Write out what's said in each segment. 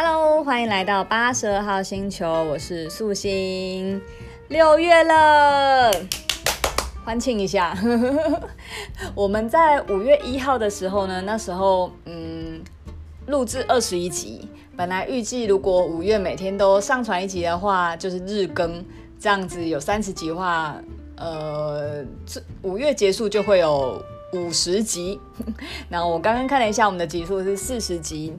Hello，欢迎来到八十二号星球，我是素心。六月了，欢庆一下。我们在五月一号的时候呢，那时候嗯，录制二十一集。本来预计如果五月每天都上传一集的话，就是日更，这样子有三十集的话，呃，这五月结束就会有五十集。然后我刚刚看了一下，我们的集数是四十集。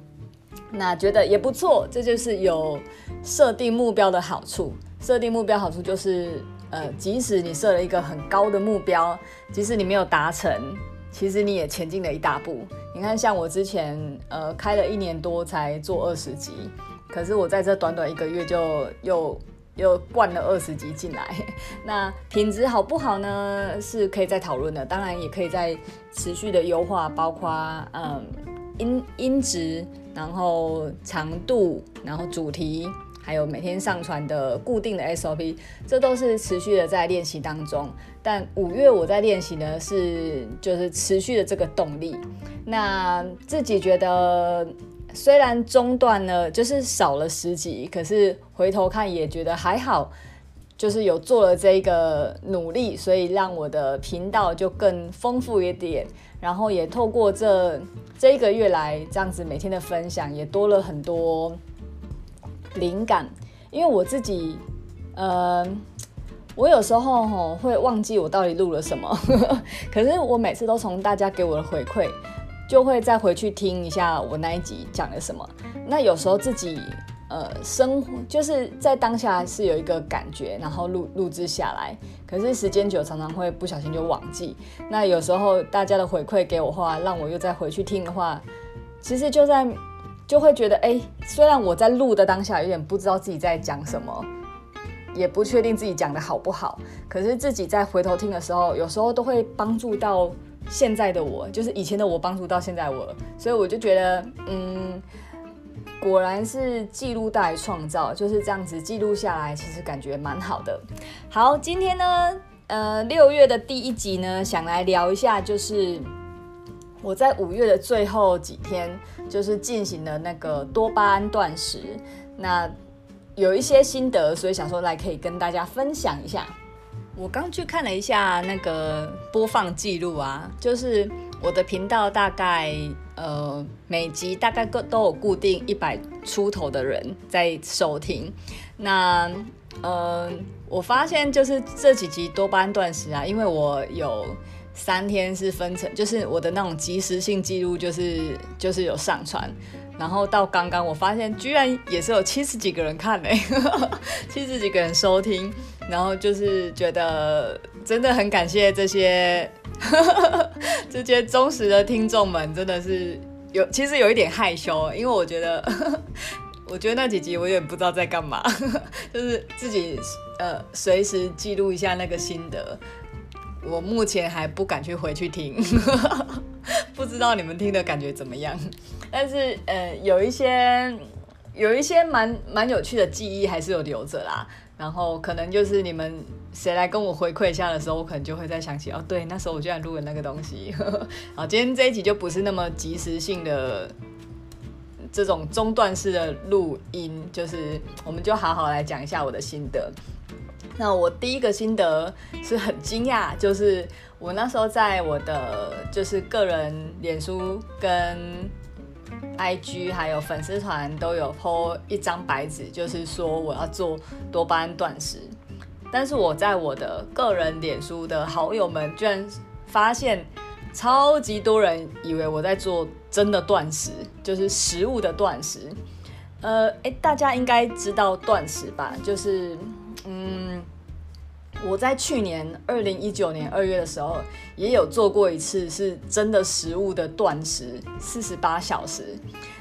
那觉得也不错，这就是有设定目标的好处。设定目标好处就是，呃，即使你设了一个很高的目标，即使你没有达成，其实你也前进了一大步。你看，像我之前，呃，开了一年多才做二十集，可是我在这短短一个月就又又灌了二十集进来。那品质好不好呢？是可以再讨论的，当然也可以再持续的优化，包括嗯音音质。然后长度，然后主题，还有每天上传的固定的 SOP，这都是持续的在练习当中。但五月我在练习呢，是就是持续的这个动力。那自己觉得虽然中断了，就是少了十集，可是回头看也觉得还好，就是有做了这一个努力，所以让我的频道就更丰富一点。然后也透过这。这一个月来，这样子每天的分享也多了很多灵感，因为我自己，呃，我有时候吼会忘记我到底录了什么，可是我每次都从大家给我的回馈，就会再回去听一下我那一集讲了什么。那有时候自己。呃，生活就是在当下是有一个感觉，然后录录制下来。可是时间久，常常会不小心就忘记。那有时候大家的回馈给我话，让我又再回去听的话，其实就在就会觉得，哎，虽然我在录的当下有点不知道自己在讲什么，也不确定自己讲的好不好，可是自己在回头听的时候，有时候都会帮助到现在的我，就是以前的我帮助到现在我，所以我就觉得，嗯。果然是记录带来创造，就是这样子记录下来，其实感觉蛮好的。好，今天呢，呃，六月的第一集呢，想来聊一下，就是我在五月的最后几天，就是进行了那个多巴胺断食，那有一些心得，所以想说来可以跟大家分享一下。我刚去看了一下那个播放记录啊，就是我的频道大概。呃，每集大概都都有固定一百出头的人在收听。那呃，我发现就是这几集多巴胺断食啊，因为我有三天是分成，就是我的那种即时性记录，就是就是有上传。然后到刚刚，我发现居然也是有七十几个人看嘞，七十几个人收听。然后就是觉得真的很感谢这些。这些忠实的听众们真的是有，其实有一点害羞，因为我觉得，我觉得那几集我有点不知道在干嘛，就是自己呃随时记录一下那个心得。我目前还不敢去回去听，不知道你们听的感觉怎么样。但是呃有一些有一些蛮蛮有趣的记忆还是有留着啦。然后可能就是你们谁来跟我回馈一下的时候，我可能就会再想起哦，对，那时候我居然录了那个东西。好，今天这一集就不是那么即时性的这种中断式的录音，就是我们就好好来讲一下我的心得。那我第一个心得是很惊讶，就是我那时候在我的就是个人脸书跟。IG 还有粉丝团都有 po 一张白纸，就是说我要做多巴胺断食。但是我在我的个人脸书的好友们，居然发现超级多人以为我在做真的断食，就是食物的断食。呃，诶，大家应该知道断食吧？就是，嗯。我在去年二零一九年二月的时候，也有做过一次是真的食物的断食，四十八小时。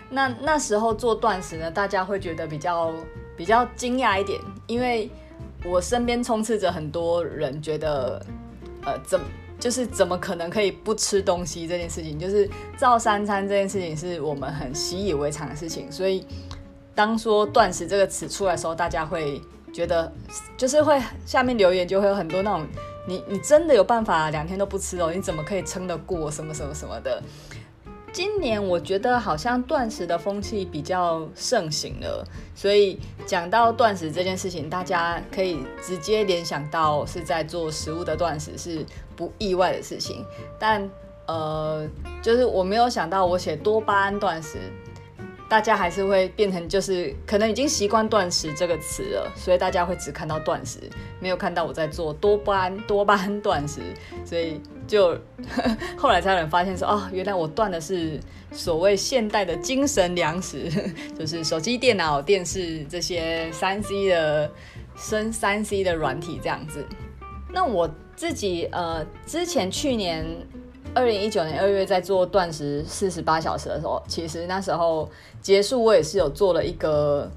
那那时候做断食呢，大家会觉得比较比较惊讶一点，因为我身边充斥着很多人觉得，呃，怎就是怎么可能可以不吃东西这件事情，就是照三餐这件事情是我们很习以为常的事情，所以当说断食这个词出来的时候，大家会。觉得就是会下面留言就会有很多那种，你你真的有办法两天都不吃哦？你怎么可以撑得过什么什么什么的？今年我觉得好像断食的风气比较盛行了，所以讲到断食这件事情，大家可以直接联想到是在做食物的断食，是不意外的事情。但呃，就是我没有想到我写多巴胺断食。大家还是会变成，就是可能已经习惯断食这个词了，所以大家会只看到断食，没有看到我在做多巴胺多巴胺断食，所以就呵呵后来才有人发现说，哦，原来我断的是所谓现代的精神粮食，就是手机、电脑、电视这些三 C 的生三 C 的软体这样子。那我自己呃，之前去年。二零一九年二月在做断食四十八小时的时候，其实那时候结束，我也是有做了一个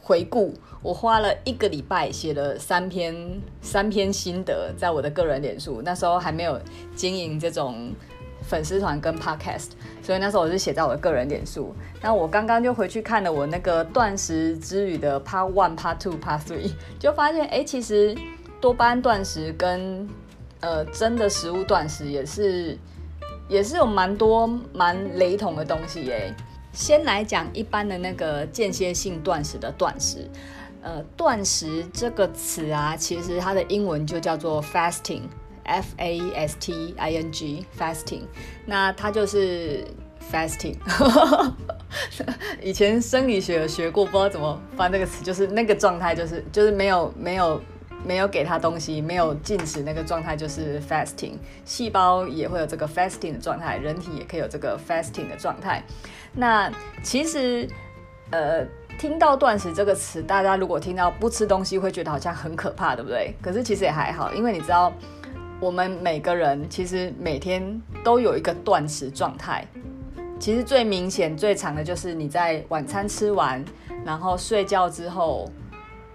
回顾。我花了一个礼拜写了三篇三篇心得，在我的个人脸书。那时候还没有经营这种粉丝团跟 podcast，所以那时候我是写在我的个人脸书。那我刚刚就回去看了我那个断食之旅的 Part One、Part Two、Part Three，就发现哎、其实多巴胺断食跟呃，真的食物断食也是，也是有蛮多蛮雷同的东西耶。先来讲一般的那个间歇性断食的断食，呃，断食这个词啊，其实它的英文就叫做 fasting，f a s t i n g，fasting。那它就是 fasting。以前生理学有学过，不知道怎么翻那个词，就是那个状态，就是就是没有没有。没有给他东西，没有进食那个状态就是 fasting，细胞也会有这个 fasting 的状态，人体也可以有这个 fasting 的状态。那其实，呃，听到断食这个词，大家如果听到不吃东西，会觉得好像很可怕，对不对？可是其实也还好，因为你知道，我们每个人其实每天都有一个断食状态。其实最明显、最长的就是你在晚餐吃完，然后睡觉之后。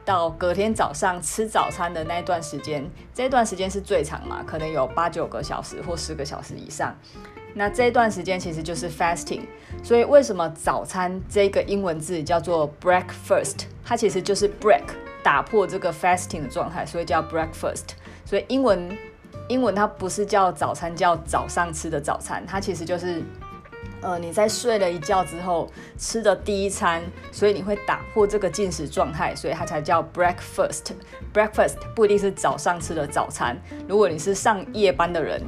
到隔天早上吃早餐的那一段时间，这段时间是最长嘛，可能有八九个小时或十个小时以上。那这段时间其实就是 fasting。所以为什么早餐这个英文字叫做 breakfast？它其实就是 break，打破这个 fasting 的状态，所以叫 breakfast。所以英文英文它不是叫早餐，叫早上吃的早餐，它其实就是。呃，你在睡了一觉之后吃的第一餐，所以你会打破这个进食状态，所以它才叫 breakfast。breakfast 不一定是早上吃的早餐。如果你是上夜班的人，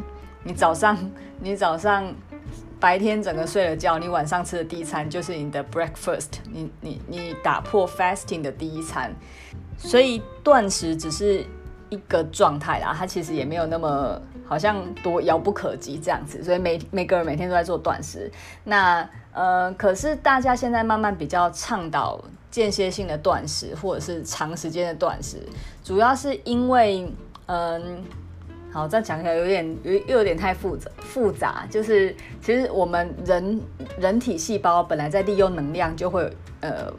你早上你早上白天整个睡了觉，你晚上吃的第一餐就是你的 breakfast 你。你你打破 fasting 的第一餐，所以断食只是一个状态啦，它其实也没有那么。好像多遥不可及这样子，所以每每个人每天都在做断食。那呃，可是大家现在慢慢比较倡导间歇性的断食，或者是长时间的断食，主要是因为嗯，好，再讲起来有点又又有点太复杂复杂，就是其实我们人人体细胞本来在利用能量就会呃。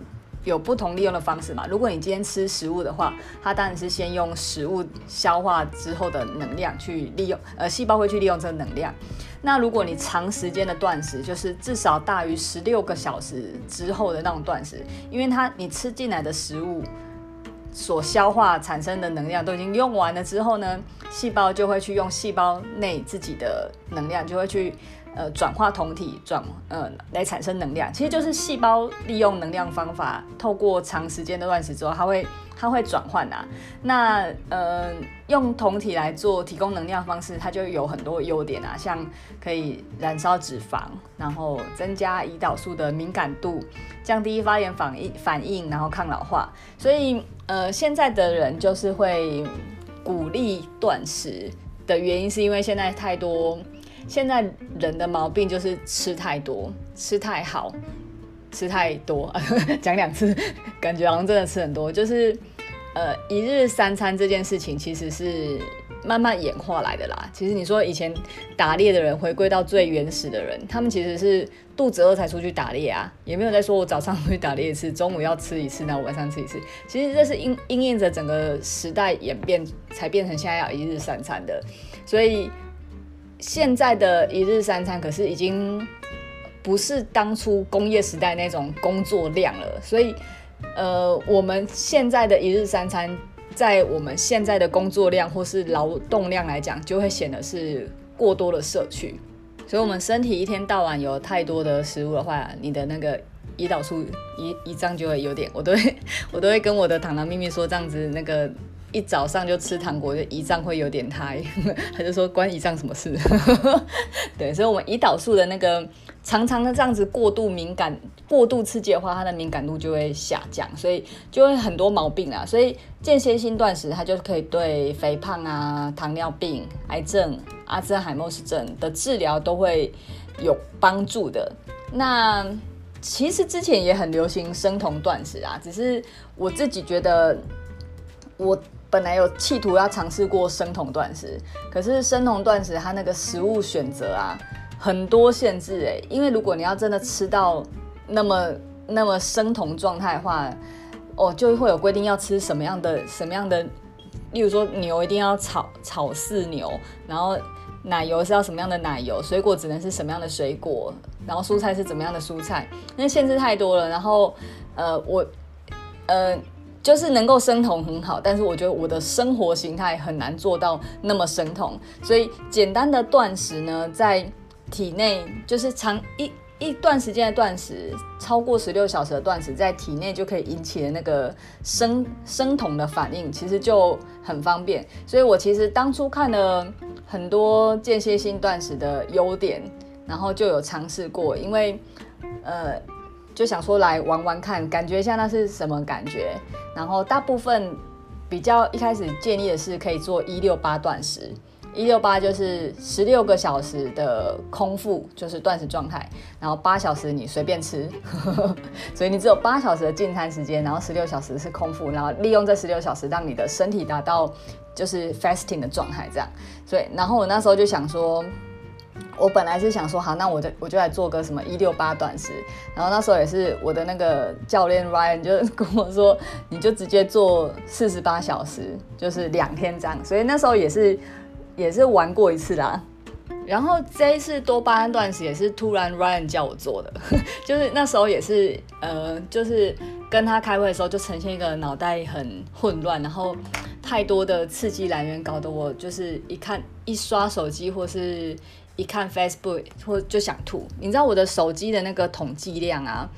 有不同利用的方式嘛？如果你今天吃食物的话，它当然是先用食物消化之后的能量去利用，呃，细胞会去利用这个能量。那如果你长时间的断食，就是至少大于十六个小时之后的那种断食，因为它你吃进来的食物所消化产生的能量都已经用完了之后呢，细胞就会去用细胞内自己的能量，就会去。呃，转化酮体转呃来产生能量，其实就是细胞利用能量方法，透过长时间的断食之后，它会它会转换呐。那呃用酮体来做提供能量方式，它就有很多优点啊，像可以燃烧脂肪，然后增加胰岛素的敏感度，降低发炎反应反应，然后抗老化。所以呃现在的人就是会鼓励断食的原因，是因为现在太多。现在人的毛病就是吃太多，吃太好，吃太多，讲两次，感觉好像真的吃很多。就是，呃，一日三餐这件事情其实是慢慢演化来的啦。其实你说以前打猎的人回归到最原始的人，他们其实是肚子饿才出去打猎啊，也没有在说我早上出去打猎一次，中午要吃一次，然后晚上吃一次。其实这是应应验着整个时代演变才变成现在要一日三餐的，所以。现在的一日三餐可是已经不是当初工业时代那种工作量了，所以，呃，我们现在的一日三餐，在我们现在的工作量或是劳动量来讲，就会显得是过多的摄取。所以我们身体一天到晚有太多的食物的话，你的那个胰岛素胰胰脏就会有点，我都会我都会跟我的糖糖秘密说，这样子那个。一早上就吃糖果，就胰脏会有点胎，他就说关胰脏什么事？对，所以，我们胰岛素的那个常常的这样子过度敏感、过度刺激的话，它的敏感度就会下降，所以就会很多毛病啊。所以间歇性断食，它就可以对肥胖啊、糖尿病、癌症、阿兹海默氏症的治疗都会有帮助的。那其实之前也很流行生酮断食啊，只是我自己觉得我。本来有企图要尝试过生酮断食，可是生酮断食它那个食物选择啊，很多限制哎，因为如果你要真的吃到那么那么生酮状态的话，哦，就会有规定要吃什么样的什么样的，例如说牛一定要炒炒饲牛，然后奶油是要什么样的奶油，水果只能是什么样的水果，然后蔬菜是怎么样的蔬菜，那限制太多了，然后呃我呃。就是能够生酮很好，但是我觉得我的生活形态很难做到那么生酮，所以简单的断食呢，在体内就是长一一段时间的断食，超过十六小时的断食，在体内就可以引起的那个生生酮的反应，其实就很方便。所以我其实当初看了很多间歇性断食的优点，然后就有尝试过，因为呃。就想说来玩玩看，感觉一下那是什么感觉。然后大部分比较一开始建议的是可以做一六八断食，一六八就是十六个小时的空腹，就是断食状态，然后八小时你随便吃，所以你只有八小时的进餐时间，然后十六小时是空腹，然后利用这十六小时让你的身体达到就是 fasting 的状态，这样。所以然后我那时候就想说。我本来是想说，好，那我就我就来做个什么一六八短时，然后那时候也是我的那个教练 Ryan 就跟我说，你就直接做四十八小时，就是两天这样，所以那时候也是也是玩过一次啦。然后这一次多巴胺断食也是突然 Ryan 叫我做的，就是那时候也是呃，就是跟他开会的时候就呈现一个脑袋很混乱，然后太多的刺激来源搞得我就是一看一刷手机或是。一看 Facebook 或就想吐，你知道我的手机的那个统计量啊，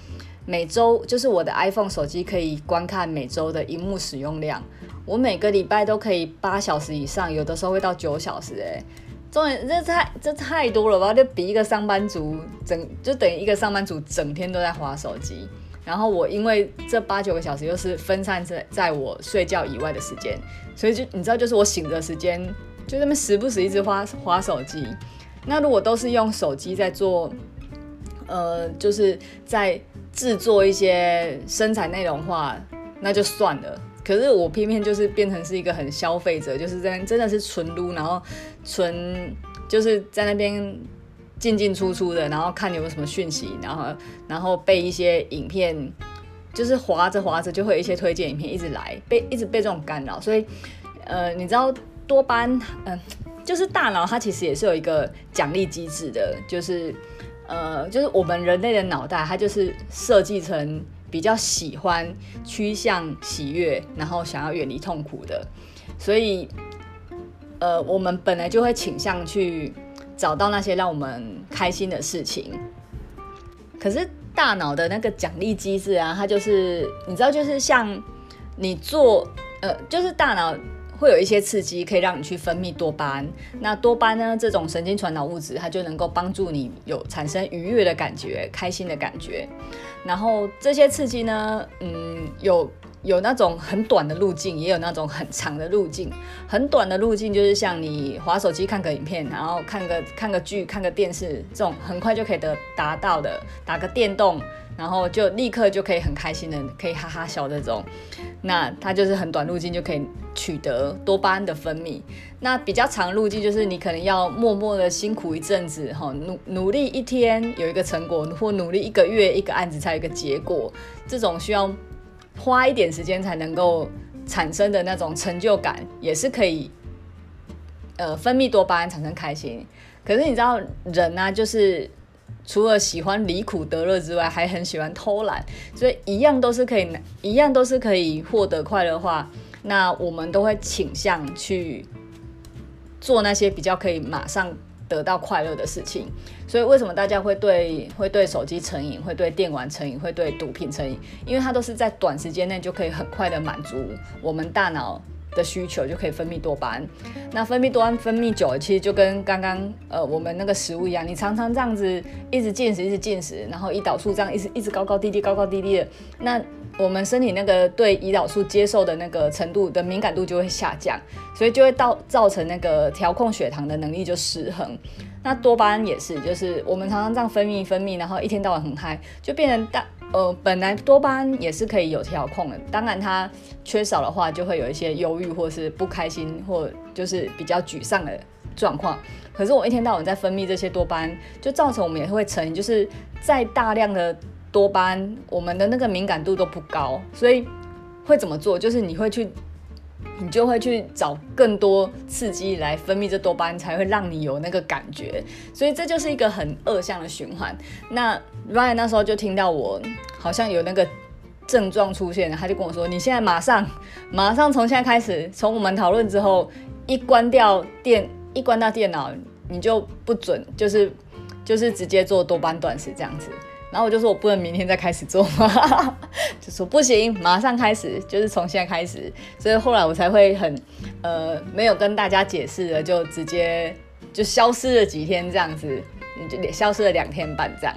每周就是我的 iPhone 手机可以观看每周的荧幕使用量，我每个礼拜都可以八小时以上，有的时候会到九小时，哎，重点这太这太多了吧？就比一个上班族整就等于一个上班族整天都在划手机，然后我因为这八九个小时又是分散在在我睡觉以外的时间，所以就你知道，就是我醒着时间就那么时不时一直划划手机。那如果都是用手机在做，呃，就是在制作一些生产内容的话，那就算了。可是我偏偏就是变成是一个很消费者，就是在真的是纯撸，然后纯就是在那边进进出出的，然后看有什么讯息，然后然后被一些影片，就是滑着滑着就会有一些推荐影片一直来，被一直被这种干扰。所以，呃，你知道多巴，嗯、就是大脑它其实也是有一个奖励机制的，就是呃，就是我们人类的脑袋它就是设计成比较喜欢趋向喜悦，然后想要远离痛苦的，所以呃，我们本来就会倾向去找到那些让我们开心的事情。可是大脑的那个奖励机制啊，它就是你知道，就是像你做呃，就是大脑。会有一些刺激可以让你去分泌多巴胺，那多巴胺呢，这种神经传导物质，它就能够帮助你有产生愉悦的感觉、开心的感觉。然后这些刺激呢，嗯，有有那种很短的路径，也有那种很长的路径。很短的路径就是像你滑手机看个影片，然后看个看个剧、看个电视这种很快就可以得达到的，打个电动。然后就立刻就可以很开心的，可以哈哈笑这种，那它就是很短路径就可以取得多巴胺的分泌。那比较长路径就是你可能要默默的辛苦一阵子，哈，努努力一天有一个成果，或努力一个月一个案子才有一个结果，这种需要花一点时间才能够产生的那种成就感，也是可以，呃，分泌多巴胺产生开心。可是你知道人呢、啊，就是。除了喜欢离苦得乐之外，还很喜欢偷懒，所以一样都是可以，一样都是可以获得快乐的话，那我们都会倾向去做那些比较可以马上得到快乐的事情。所以为什么大家会对会对手机成瘾，会对电玩成瘾，会对毒品成瘾？因为它都是在短时间内就可以很快的满足我们大脑的需求，就可以分泌多巴胺。那分泌多巴胺分泌久了，其实就跟刚刚呃我们那个食物一样，你常常这样子一直进食，一直进食，然后胰岛素这样一直一直高高低低，高高低低的，那。我们身体那个对胰岛素接受的那个程度的敏感度就会下降，所以就会到造成那个调控血糖的能力就失衡。那多巴胺也是，就是我们常常这样分泌分泌，然后一天到晚很嗨，就变成大呃本来多巴胺也是可以有调控的，当然它缺少的话就会有一些忧郁或是不开心或就是比较沮丧的状况。可是我一天到晚在分泌这些多巴胺，就造成我们也会成瘾，就是在大量的。多巴胺，我们的那个敏感度都不高，所以会怎么做？就是你会去，你就会去找更多刺激来分泌这多巴胺，才会让你有那个感觉。所以这就是一个很恶向的循环。那 Ryan 那时候就听到我好像有那个症状出现，他就跟我说：“你现在马上，马上从现在开始，从我们讨论之后，一关掉电，一关掉电脑，你就不准，就是就是直接做多巴胺断食这样子。”然后我就说，我不能明天再开始做吗？就说不行，马上开始，就是从现在开始。所以后来我才会很，呃，没有跟大家解释了，就直接就消失了几天这样子，就消失了两天半这样。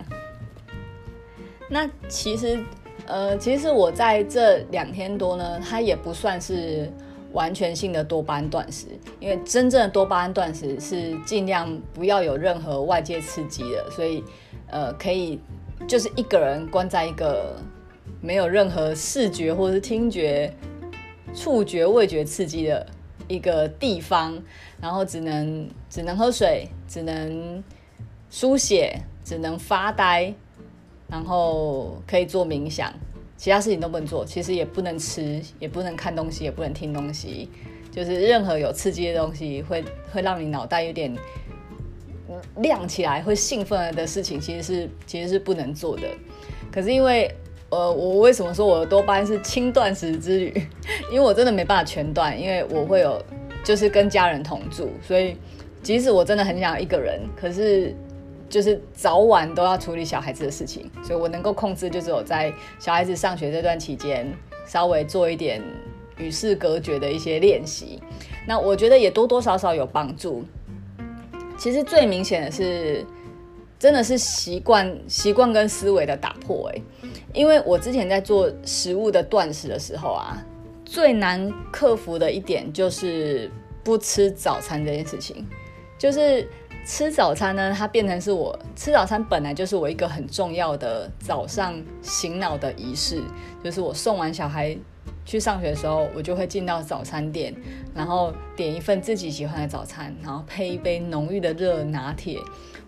那其实，呃，其实我在这两天多呢，它也不算是完全性的多巴胺断食，因为真正的多巴胺断食是尽量不要有任何外界刺激的，所以，呃，可以。就是一个人关在一个没有任何视觉或者是听觉、触觉、味觉刺激的一个地方，然后只能只能喝水，只能书写，只能发呆，然后可以做冥想，其他事情都不能做。其实也不能吃，也不能看东西，也不能听东西，就是任何有刺激的东西会会让你脑袋有点。亮起来会兴奋的事情，其实是其实是不能做的。可是因为呃，我为什么说我的多巴胺是轻断食之旅？因为我真的没办法全断，因为我会有就是跟家人同住，所以即使我真的很想一个人，可是就是早晚都要处理小孩子的事情，所以我能够控制就只有在小孩子上学这段期间，稍微做一点与世隔绝的一些练习。那我觉得也多多少少有帮助。其实最明显的是，真的是习惯习惯跟思维的打破欸，因为我之前在做食物的断食的时候啊，最难克服的一点就是不吃早餐这件事情。就是吃早餐呢，它变成是我吃早餐本来就是我一个很重要的早上醒脑的仪式，就是我送完小孩。去上学的时候，我就会进到早餐店，然后点一份自己喜欢的早餐，然后配一杯浓郁的热拿铁。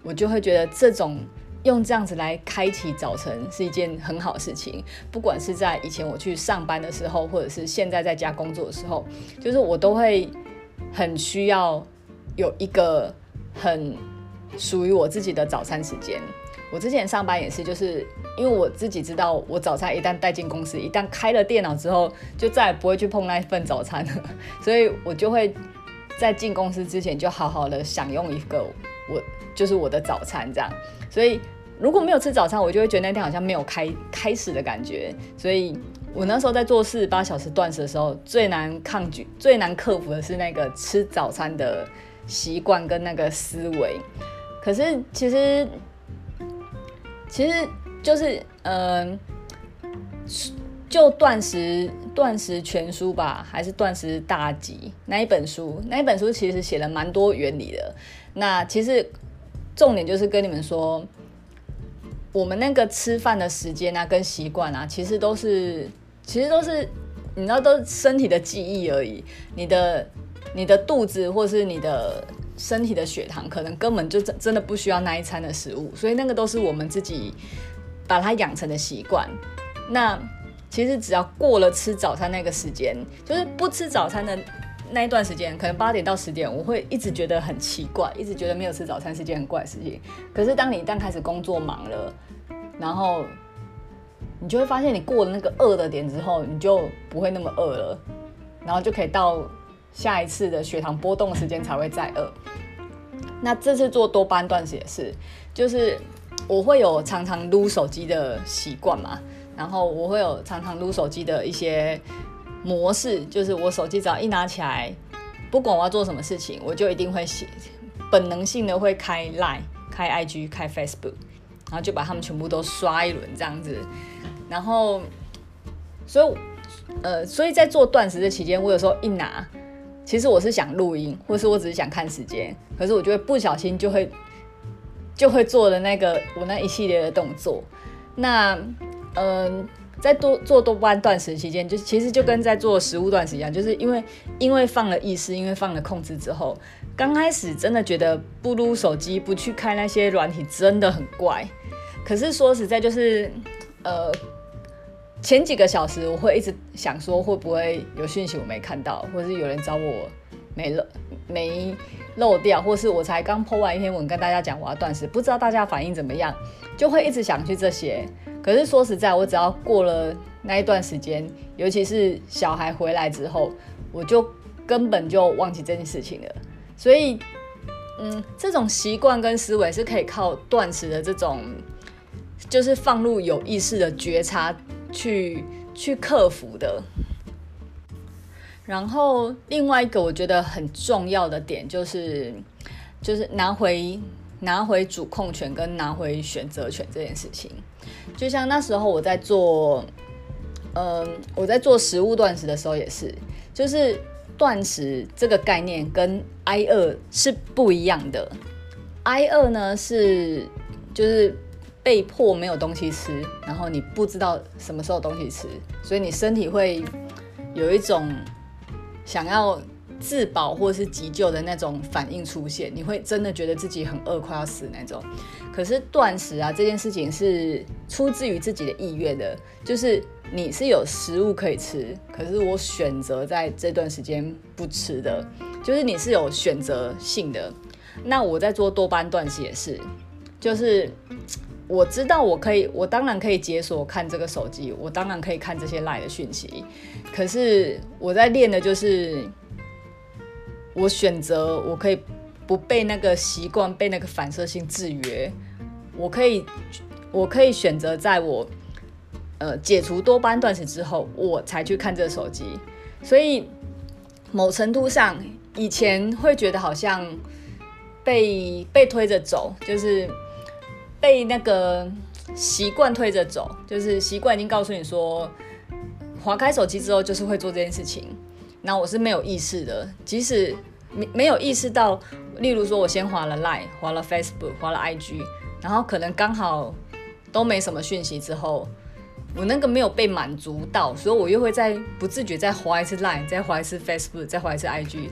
我就会觉得这种用这样子来开启早晨是一件很好事情。不管是在以前我去上班的时候，或者是现在在家工作的时候，就是我都会很需要有一个很属于我自己的早餐时间。我之前上班也是，就是因为我自己知道，我早餐一旦带进公司，一旦开了电脑之后，就再也不会去碰那一份早餐了，所以我就会在进公司之前就好好的享用一个我就是我的早餐这样。所以如果没有吃早餐，我就会觉得那天好像没有开开始的感觉。所以我那时候在做四十八小时断食的时候，最难抗拒、最难克服的是那个吃早餐的习惯跟那个思维。可是其实。其实就是，嗯、就断食断食全书吧，还是断食大集那一本书？那一本书其实写了蛮多原理的。那其实重点就是跟你们说，我们那个吃饭的时间啊，跟习惯啊，其实都是，其实都是，你知道，都是身体的记忆而已。你的你的肚子，或是你的。身体的血糖可能根本就真真的不需要那一餐的食物，所以那个都是我们自己把它养成的习惯。那其实只要过了吃早餐那个时间，就是不吃早餐的那一段时间，可能八点到十点，我会一直觉得很奇怪，一直觉得没有吃早餐是件很怪的事情。可是当你一旦开始工作忙了，然后你就会发现，你过了那个饿的点之后，你就不会那么饿了，然后就可以到。下一次的血糖波动的时间才会再饿，那这次做多巴胺断食也是，就是我会有常常撸手机的习惯嘛，然后我会有常常撸手机的一些模式，就是我手机只要一拿起来，不管我要做什么事情，我就一定会写，本能性的会开 Line、开 IG、开 Facebook，然后就把他们全部都刷一轮这样子，然后，所以，呃，所以在做断食的期间，我有时候一拿。其实我是想录音，或是我只是想看时间，可是我就会不小心就会就会做了那个我那一系列的动作。那嗯、在多做多巴胺断食期间，就其实就跟在做食物断食一样，就是因为因为放了意识，因为放了控制之后，刚开始真的觉得不撸手机，不去开那些软体真的很怪。可是说实在，就是呃。前几个小时，我会一直想说会不会有讯息我没看到，或是有人找我没漏没漏掉，或是我才刚 po 完一篇文跟大家讲我要断食，不知道大家反应怎么样，就会一直想去这些。可是说实在，我只要过了那一段时间，尤其是小孩回来之后，我就根本就忘记这件事情了。所以，嗯，这种习惯跟思维是可以靠断食的这种，就是放入有意识的觉察。去去克服的，然后另外一个我觉得很重要的点就是，就是拿回拿回主控权跟拿回选择权这件事情。就像那时候我在做，嗯，我在做食物断食的时候也是，就是断食这个概念跟挨饿是不一样的。挨饿呢是就是。被迫没有东西吃，然后你不知道什么时候东西吃，所以你身体会有一种想要自保或是急救的那种反应出现，你会真的觉得自己很饿，快要死那种。可是断食啊，这件事情是出自于自己的意愿的，就是你是有食物可以吃，可是我选择在这段时间不吃的，就是你是有选择性的。那我在做多巴胺断食也是，就是。我知道我可以，我当然可以解锁看这个手机，我当然可以看这些 LINE 的讯息。可是我在练的就是，我选择我可以不被那个习惯、被那个反射性制约。我可以，我可以选择在我呃解除多巴胺断食之后，我才去看这个手机。所以某程度上，以前会觉得好像被被推着走，就是。被那个习惯推着走，就是习惯已经告诉你说，划开手机之后就是会做这件事情。那我是没有意识的，即使没没有意识到，例如说我先滑了 Line，滑了 Facebook，滑了 IG，然后可能刚好都没什么讯息之后，我那个没有被满足到，所以我又会再不自觉再滑一次 Line，再滑一次 Facebook，再滑一次 IG。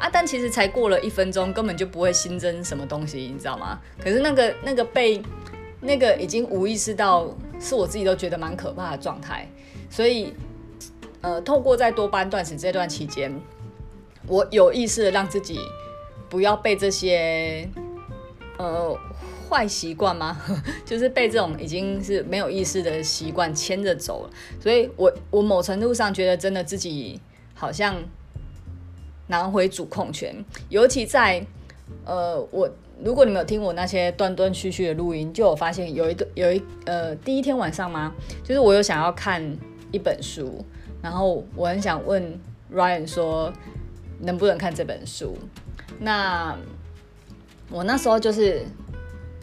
啊，但其实才过了一分钟，根本就不会新增什么东西，你知道吗？可是那个那个被那个已经无意识到，是我自己都觉得蛮可怕的状态。所以，呃，透过在多班断食这段期间，我有意识的让自己不要被这些呃坏习惯吗？就是被这种已经是没有意识的习惯牵着走了。所以我我某程度上觉得，真的自己好像。拿回主控权，尤其在呃，我如果你们有听我那些断断续续的录音，就有发现有一个有一呃第一天晚上吗？就是我有想要看一本书，然后我很想问 Ryan 说能不能看这本书。那我那时候就是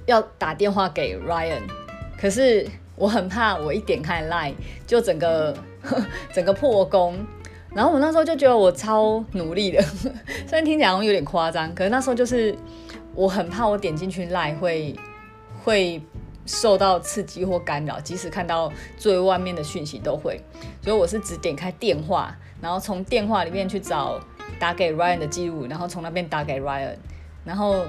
要打电话给 Ryan，可是我很怕我一点开 Line 就整个 整个破功。然后我那时候就觉得我超努力的，虽然听起来好像有点夸张，可是那时候就是我很怕我点进去 Line 会会受到刺激或干扰，即使看到最外面的讯息都会，所以我是只点开电话，然后从电话里面去找打给 Ryan 的记录，然后从那边打给 Ryan，然后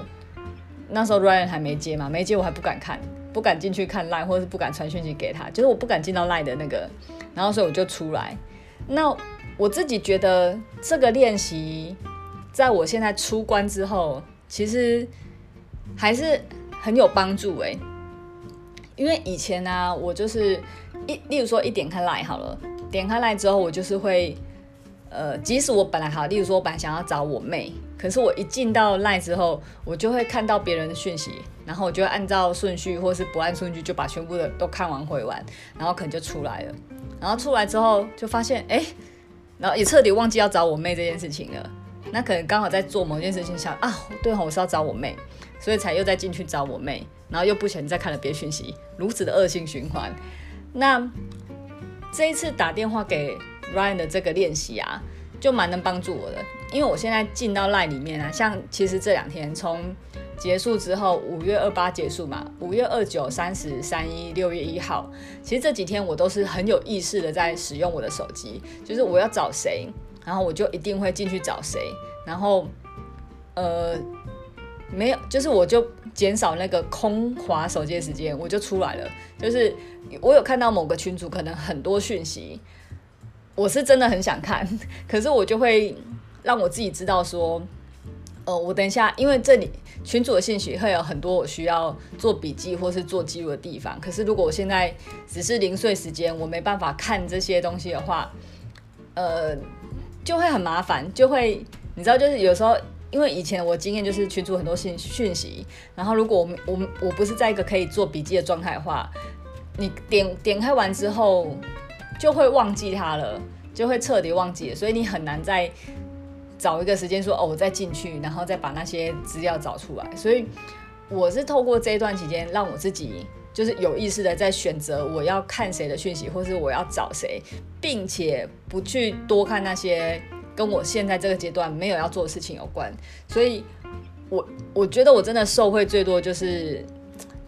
那时候 Ryan 还没接嘛，没接我还不敢看，不敢进去看 lie 或者是不敢传讯息给他，就是我不敢进到 lie 的那个，然后所以我就出来，那。我自己觉得这个练习，在我现在出关之后，其实还是很有帮助诶。因为以前呢、我就是一，例如说一点开 Line 好了，点开 Line 之后，我就是会，呃，即使我本来好，例如说我本来想要找我妹，可是我一进到 LINE 之后，我就会看到别人的讯息，然后我就按照顺序，或是不按顺序，就把全部的都看完回完，然后可能就出来了。然后出来之后就发现，哎，然后也彻底忘记要找我妹这件事情了。那可能刚好在做某件事情，想啊，对哦，我是要找我妹，所以才又再进去找我妹，然后又不小心再看了别讯息，如此的恶性循环。那这一次打电话给 Ryan 的这个练习啊，就蛮能帮助我的，因为我现在进到 Line 里面啊，像其实这两天从结束之后，五月二八结束嘛，五月二九、三十、三一、六月一号，其实这几天我都是很有意识的在使用我的手机，就是我要找谁，然后我就一定会进去找谁，然后呃没有，就是我就减少那个空滑手机的时间，我就出来了，就是我有看到某个群组可能很多讯息。我是真的很想看，可是我就会让我自己知道说，呃，我等一下，因为这里群主的信息会有很多我需要做笔记或是做记录的地方。可是如果我现在只是零碎时间，我没办法看这些东西的话，呃，就会很麻烦，就会你知道，就是有时候因为以前我经验就是群主很多信讯息，然后如果我我我不是在一个可以做笔记的状态的话，你点点开完之后。就会忘记它了，就会彻底忘记，所以你很难再找一个时间说哦，我再进去，然后再把那些资料找出来。所以我是透过这一段期间，让我自己就是有意识的在选择我要看谁的讯息，或是我要找谁，并且不去多看那些跟我现在这个阶段没有要做的事情有关。所以我我觉得我真的受惠最多就是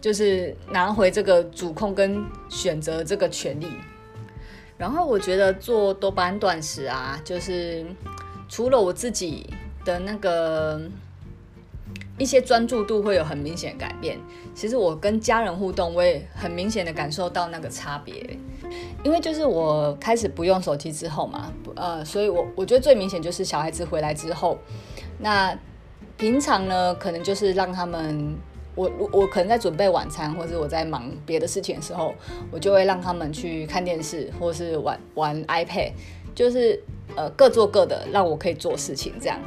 就是拿回这个主控跟选择这个权利。然后我觉得做多巴胺断食啊，就是除了我自己的那个一些专注度会有很明显的改变，其实我跟家人互动，我也很明显的感受到那个差别。因为就是我开始不用手机之后嘛，呃，所以我我觉得最明显就是小孩子回来之后，那平常呢，可能就是让他们。我我可能在准备晚餐，或者我在忙别的事情的时候，我就会让他们去看电视，或是玩玩 iPad，就是呃各做各的，让我可以做事情这样。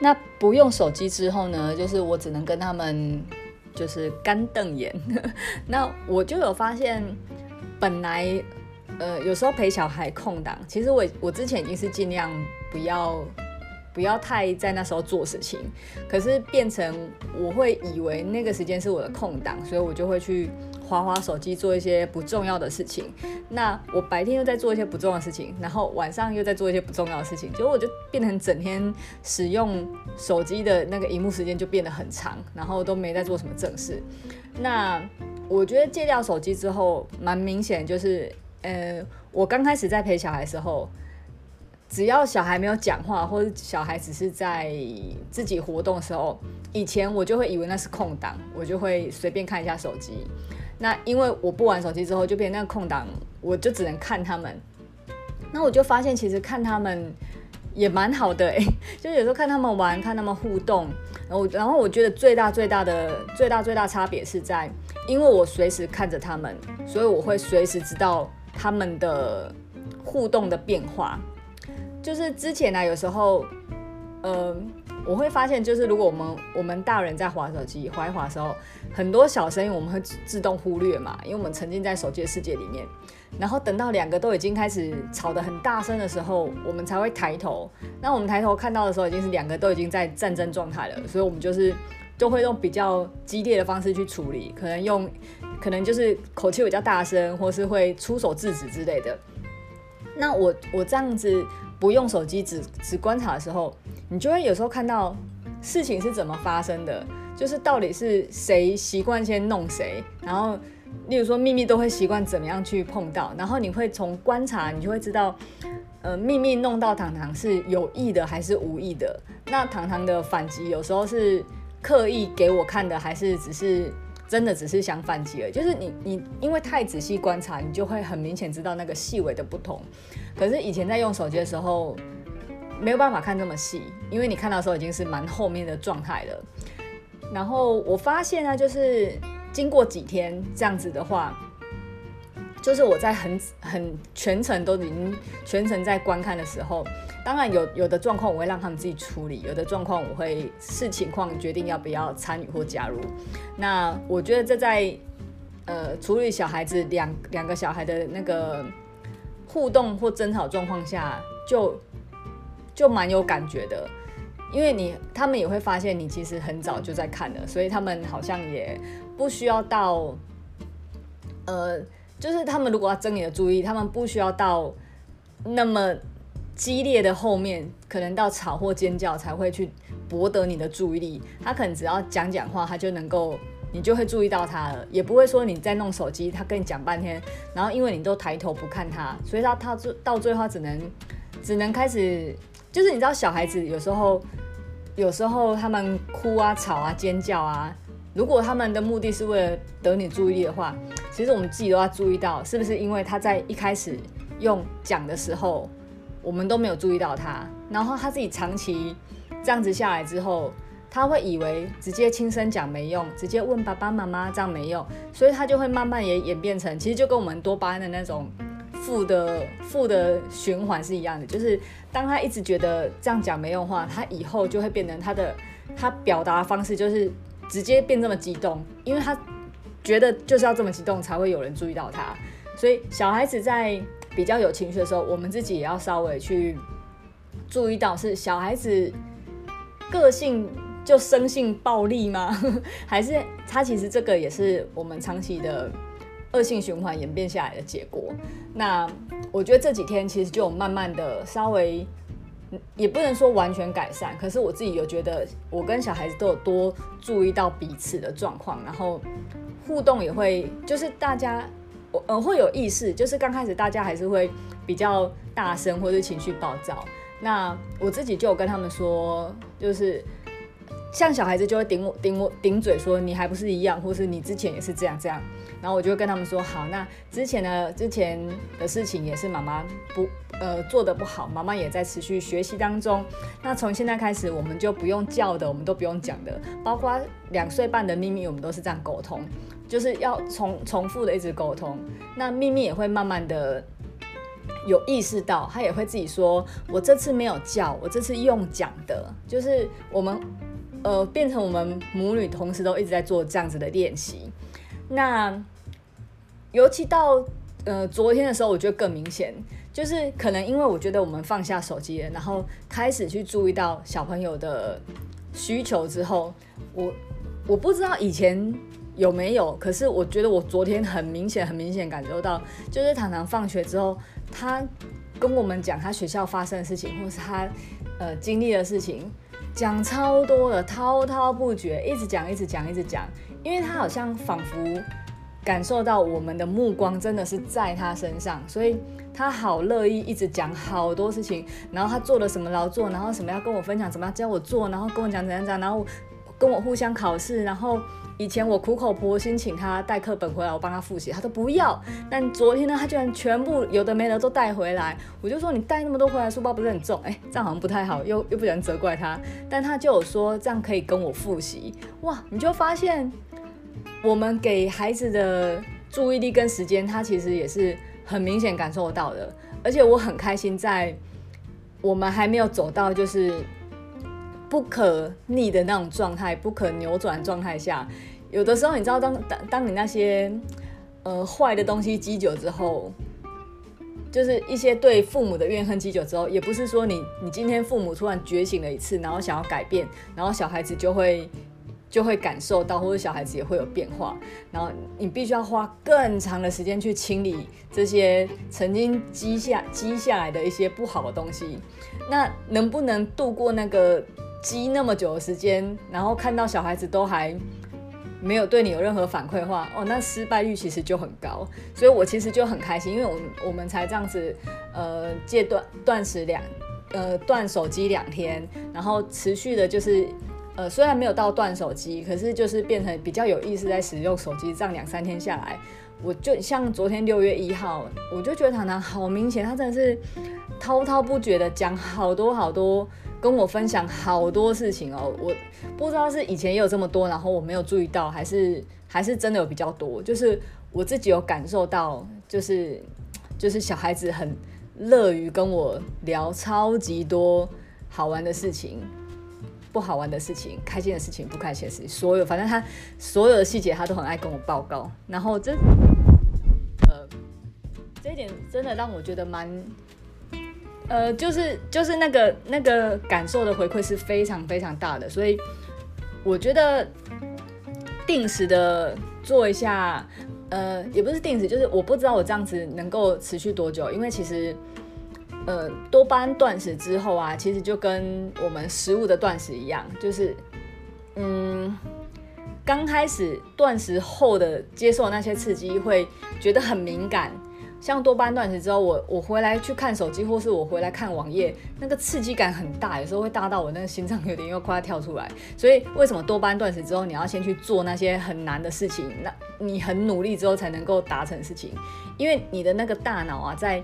那不用手机之后呢，就是我只能跟他们就是干瞪眼。那我就有发现，本来呃有时候陪小孩空档，其实我我之前已经是尽量不要。不要太在那时候做事情，可是变成我会以为那个时间是我的空档，所以我就会去滑滑手机做一些不重要的事情。那我白天又在做一些不重要的事情，然后晚上又在做一些不重要的事情，结果我就变成整天使用手机的那个荧幕时间就变得很长，然后都没在做什么正事。那我觉得戒掉手机之后，蛮明显就是，呃，我刚开始在陪小孩的时候。只要小孩没有讲话，或者小孩只是在自己活动的时候，以前我就会以为那是空档，我就会随便看一下手机。那因为我不玩手机之后，就变成那个空档，我就只能看他们。那我就发现，其实看他们也蛮好的欸，就有时候看他们玩，看他们互动。然后，然后我觉得最大最大的最大最大差别是在，因为我随时看着他们，所以我会随时知道他们的互动的变化。就是之前呢、有时候，呃，我会发现，就是如果我们我们大人在滑手机、滑一滑的时候，很多小声音我们会自动忽略嘛，因为我们沉浸在手机的世界里面。然后等到两个都已经开始吵得很大声的时候，我们才会抬头。那我们抬头看到的时候，已经是两个都已经在战争状态了，所以我们就是就会用比较激烈的方式去处理，可能用可能就是口气比较大声，或是会出手制止之类的。那我我这样子。不用手机，只只观察的时候，你就会有时候看到事情是怎么发生的，就是到底是谁习惯先弄谁，然后，例如说秘密都会习惯怎么样去碰到，然后你会从观察，你就会知道，呃，秘密弄到糖糖是有意的还是无意的，那糖糖的反击有时候是刻意给我看的，还是只是。真的只是想反击而已，就是你你因为太仔细观察，你就会很明显知道那个细微的不同。可是以前在用手机的时候，没有办法看这么细，因为你看到的时候已经是蛮后面的状态了。然后我发现呢，就是经过几天这样子的话，就是我在很很全程都已经全程在观看的时候，当然有有的状况我会让他们自己处理，有的状况我会视情况决定要不要参与或加入。那我觉得这在呃处理小孩子两两个小孩的那个互动或争吵状况下，就就蛮有感觉的，因为你他们也会发现你其实很早就在看了，所以他们好像也不需要到呃。就是他们如果要争你的注意，他们不需要到那么激烈的后面，可能到吵或尖叫才会去博得你的注意力。他可能只要讲讲话，他就能够，你就会注意到他了，也不会说你在弄手机，他跟你讲半天，然后因为你都抬头不看他，所以他他最到最后只能只能开始，就是你知道小孩子有时候有时候他们哭啊、吵啊、尖叫啊。如果他们的目的是为了得你注意力的话，其实我们自己都要注意到，是不是因为他在一开始用讲的时候，我们都没有注意到他，然后他自己长期这样子下来之后，他会以为直接轻声讲没用，直接问爸爸妈妈这样没用，所以他就会慢慢也演变成，其实就跟我们多巴胺的那种负的负的循环是一样的，就是当他一直觉得这样讲没用的话，他以后就会变成他的他表达方式就是。直接变这么激动，因为他觉得就是要这么激动才会有人注意到他，所以小孩子在比较有情绪的时候，我们自己也要稍微去注意到，是小孩子个性就生性暴力吗？还是他其实这个也是我们长期的恶性循环演变下来的结果？那我觉得这几天其实就慢慢的稍微。也不能说完全改善，可是我自己有觉得，我跟小孩子都有多注意到彼此的状况，然后互动也会，就是大家，我呃会有意识，就是刚开始大家还是会比较大声或者情绪暴躁，那我自己就有跟他们说，就是。像小孩子就会顶我顶我顶嘴说，你还不是一样，或是你之前也是这样这样，然后我就会跟他们说好，那之前呢，之前的事情也是妈妈不呃做的不好，妈妈也在持续学习当中。那从现在开始，我们就不用叫的，我们都不用讲的，包括两岁半的秘密，我们都是这样沟通，就是要重重复的一直沟通。那秘密也会慢慢的有意识到，他也会自己说，我这次没有叫，我这次用讲的，就是我们。呃，变成我们母女同时都一直在做这样子的练习。那尤其到呃昨天的时候，我觉得更明显，就是可能因为我觉得我们放下手机，然后开始去注意到小朋友的需求之后，我我不知道以前有没有，可是我觉得我昨天很明显、很明显感受到，就是常常放学之后，他跟我们讲他学校发生的事情，或是他呃经历的事情。讲超多的，滔滔不绝，一直讲，一直讲，一直讲，因为他好像仿佛感受到我们的目光真的是在他身上，所以他好乐意一直讲好多事情，然后他做了什么劳作，然后什么要跟我分享，怎么要教我做，然后跟我讲怎样怎样，然后跟我互相考试，然后。以前我苦口婆心请他带课本回来，我帮他复习，他都不要。但昨天呢，他居然全部有的没的都带回来。我就说，你带那么多回来，书包不是很重？哎，这样好像不太好，又又不想责怪他。但他就有说这样可以跟我复习。哇，你就发现我们给孩子的注意力跟时间，他其实也是很明显感受到的。而且我很开心，在我们还没有走到就是。不可逆的那种状态，不可扭转状态下，有的时候你知道当，当当当你那些呃坏的东西积久之后，就是一些对父母的怨恨积久之后，也不是说你你今天父母突然觉醒了一次，然后想要改变，然后小孩子就会就会感受到，或者小孩子也会有变化，然后你必须要花更长的时间去清理这些曾经积下积下来的一些不好的东西，那能不能度过那个？积那么久的时间，然后看到小孩子都还没有对你有任何反馈的话，哦，那失败率其实就很高。所以我其实就很开心，因为我们我们才这样子，呃，戒断断食两，呃，断手机两天，然后持续的就是，呃，虽然没有到断手机，可是就是变成比较有意思在使用手机，这样两三天下来，我就像昨天六月一号，我就觉得糖糖好明显，他真的是滔滔不绝的讲好多好多。跟我分享好多事情哦，我不知道是以前也有这么多，然后我没有注意到，还是还是真的有比较多。就是我自己有感受到，就是就是小孩子很乐于跟我聊超级多好玩的事情。不好玩的事情，开心的事情，不开心的事情，所有反正他所有的细节他都很爱跟我报告，然后这呃这一点真的让我觉得蛮呃就是就是那个那个感受的回馈是非常非常大的，所以我觉得定时的做一下呃也不是定时，就是我不知道我这样子能够持续多久，因为其实。呃，多巴胺断食之后啊，其实就跟我们食物的断食一样，就是，嗯，刚开始断食后的接受那些刺激会觉得很敏感。像多巴胺断食之后，我我回来去看手机，或是我回来看网页，那个刺激感很大，有时候会大到我那个心脏有点又快要跳出来。所以为什么多巴胺断食之后，你要先去做那些很难的事情？那你很努力之后才能够达成事情，因为你的那个大脑啊，在，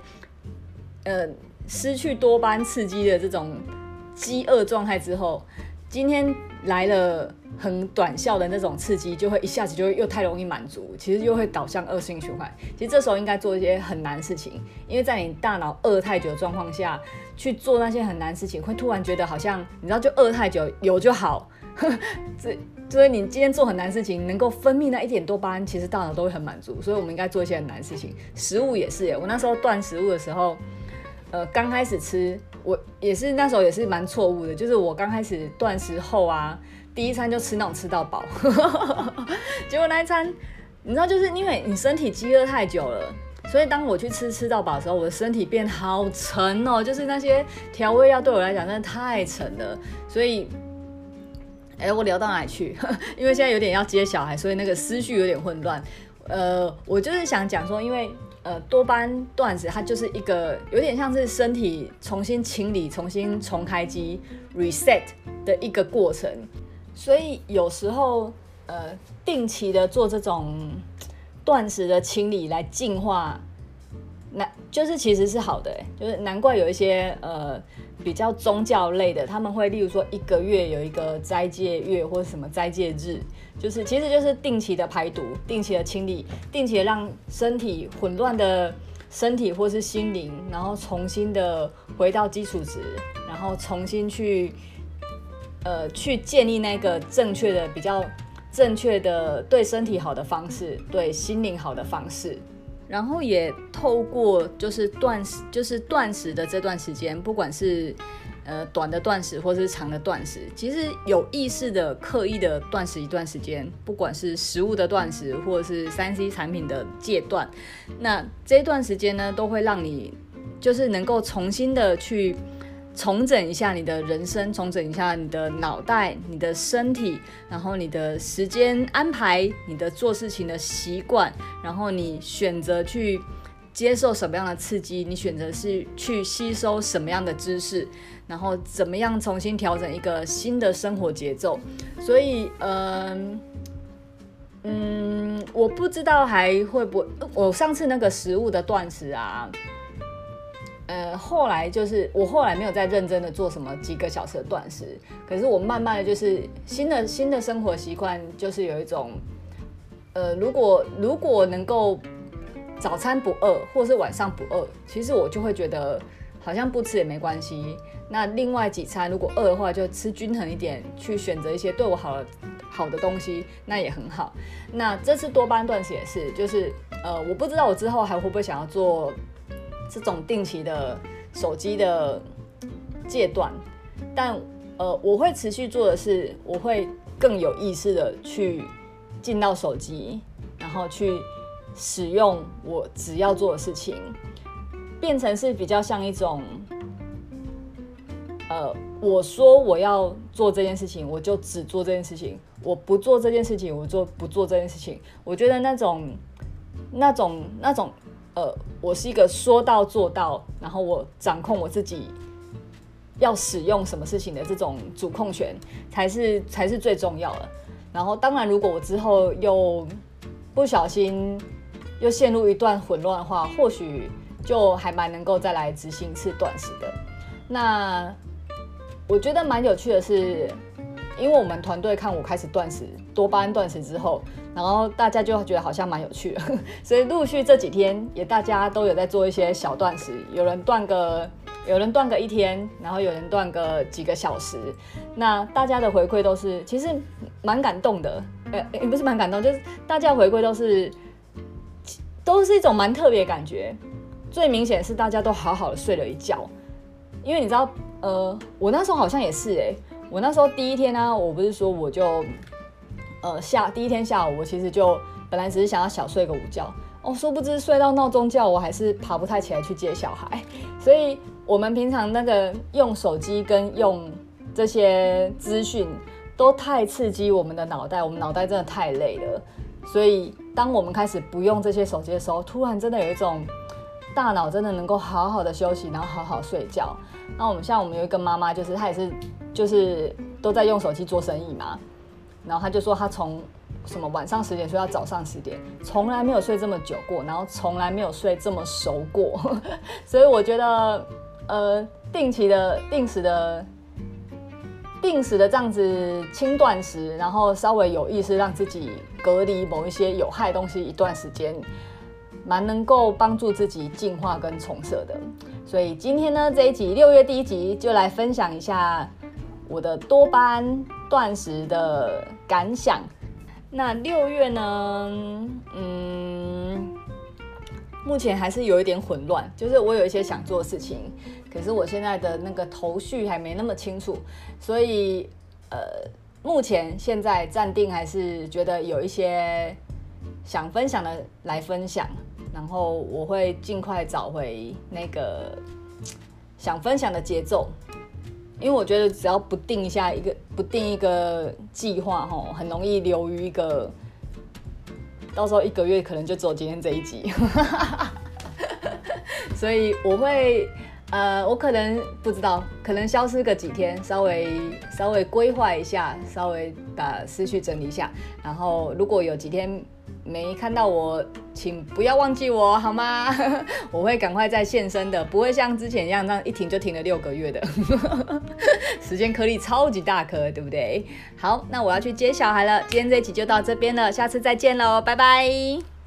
呃。失去多巴胺刺激的这种饥饿状态之后，今天来了很短效的那种刺激，就会一下子就又太容易满足，其实又会导向恶性循环。其实这时候应该做一些很难事情，因为在你大脑饿太久的状况下去做那些很难事情，会突然觉得好像你知道，就饿太久有就好。这 所以你今天做很难事情，能够分泌那一点多巴胺，其实大脑都会很满足。所以我们应该做一些很难事情。食物也是耶，我那时候断食物的时候。呃，刚开始吃，我也是那时候也是蛮错误的，就是我刚开始断食后啊，第一餐就吃那种吃到饱，结果那一餐，你知道，就是因为你身体饥饿太久了，所以当我去吃吃到饱的时候，我的身体变好沉哦，就是那些调味料对我来讲真的太沉了，所以，哎、我聊到哪里去？因为现在有点要接小孩，所以那个思绪有点混乱。呃，我就是想讲说，因为。呃，多巴胺断食它就是一个有点像是身体重新清理、重新重开机 reset 的一个过程，所以有时候呃定期的做这种断食的清理来净化，那就是其实是好的，就是难怪有一些呃。比较宗教类的，他们会例如说一个月有一个斋戒月或者什么斋戒日，就是其实就是定期的排毒、定期的清理、定期的让身体混乱的身体或是心灵，然后重新的回到基础值，然后重新去呃去建立那个正确的、比较正确的对身体好的方式，对心灵好的方式。然后也透过就是断食，就是断食的这段时间，不管是呃短的断食或是长的断食，其实有意识的、刻意的断食一段时间，不管是食物的断食或者是三 C 产品的戒断，那这段时间呢，都会让你就是能够重新的去。重整一下你的人生，重整一下你的脑袋、你的身体，然后你的时间安排、你的做事情的习惯，然后你选择去接受什么样的刺激，你选择是去吸收什么样的知识，然后怎么样重新调整一个新的生活节奏。所以，嗯嗯，我不知道还会不会，我上次那个食物的断食啊。呃，后来就是我后来没有再认真的做什么几个小时的断食，可是我慢慢的就是新的新的生活习惯，就是有一种，呃，如果如果能够早餐不饿，或是晚上不饿，其实我就会觉得好像不吃也没关系。那另外几餐如果饿的话，就吃均衡一点，去选择一些对我好的好的东西，那也很好。那这次多巴胺断食也是，就是呃，我不知道我之后还会不会想要做。这种定期的手机的戒断，但呃，我会持续做的是，我会更有意识的去进到手机，然后去使用我只要做的事情，变成是比较像一种，呃，我说我要做这件事情，我就只做这件事情，我不做这件事情，我就不做这件事情。我觉得那种、那种、那种。呃，我是一个说到做到，然后我掌控我自己要使用什么事情的这种主控权，才是才是最重要的。然后，当然，如果我之后又不小心又陷入一段混乱的话，或许就还蛮能够再来执行一次断食的。那我觉得蛮有趣的是，因为我们团队看我开始断食多巴胺断食之后，然后大家就觉得好像蛮有趣的，所以陆续这几天也大家都有在做一些小断食，有人断个，有人断个一天，然后有人断个几个小时，那大家的回馈都是其实蛮感动的，呃，也不是蛮感动，就是大家回馈都是都是一种蛮特别感觉，最明显是大家都好好的睡了一觉，因为你知道，呃，我那时候好像也是哎、我那时候第一天呢、我不是说我就。呃，下第一天下午，我其实就本来只是想要小睡个午觉，哦，殊不知睡到闹钟叫，我还是爬不太起来去接小孩。所以，我们平常那个用手机跟用这些资讯都太刺激我们的脑袋，我们脑袋真的太累了。所以，当我们开始不用这些手机的时候，突然真的有一种大脑真的能够好好的休息，然后好好睡觉。那我们像我们有一个妈妈，就是她也是就是都在用手机做生意嘛。然后他就说，他从什么晚上十点睡到早上十点，从来没有睡这么久过，然后从来没有睡这么熟过。所以我觉得，呃，定期的、定时的、定时的这样子轻断食，然后稍微有意识让自己隔离某一些有害东西一段时间，蛮能够帮助自己进化跟重设的。所以今天呢，这一集六月第一集就来分享一下我的多巴胺断食的感想，那六月呢？嗯，目前还是有一点混乱，就是我有一些想做的事情，可是我现在的那个头绪还没那么清楚，所以呃，目前现在暂定还是觉得有一些想分享的来分享，然后我会尽快找回那个想分享的节奏。因为我觉得只要不定下一个不定一个计划吼，很容易流于一个，到时候一个月可能就走今天这一集，所以我会呃，我可能不知道，可能消失个几天，稍微稍微规划一下，稍微把思绪整理一下，然后如果有几天。没看到我，请不要忘记我好吗？我会赶快再现身的，不会像之前一样，这样一停就停了六个月的。时间颗粒超级大颗，对不对？好，那我要去接小孩了。今天这集就到这边了，下次再见喽，拜拜。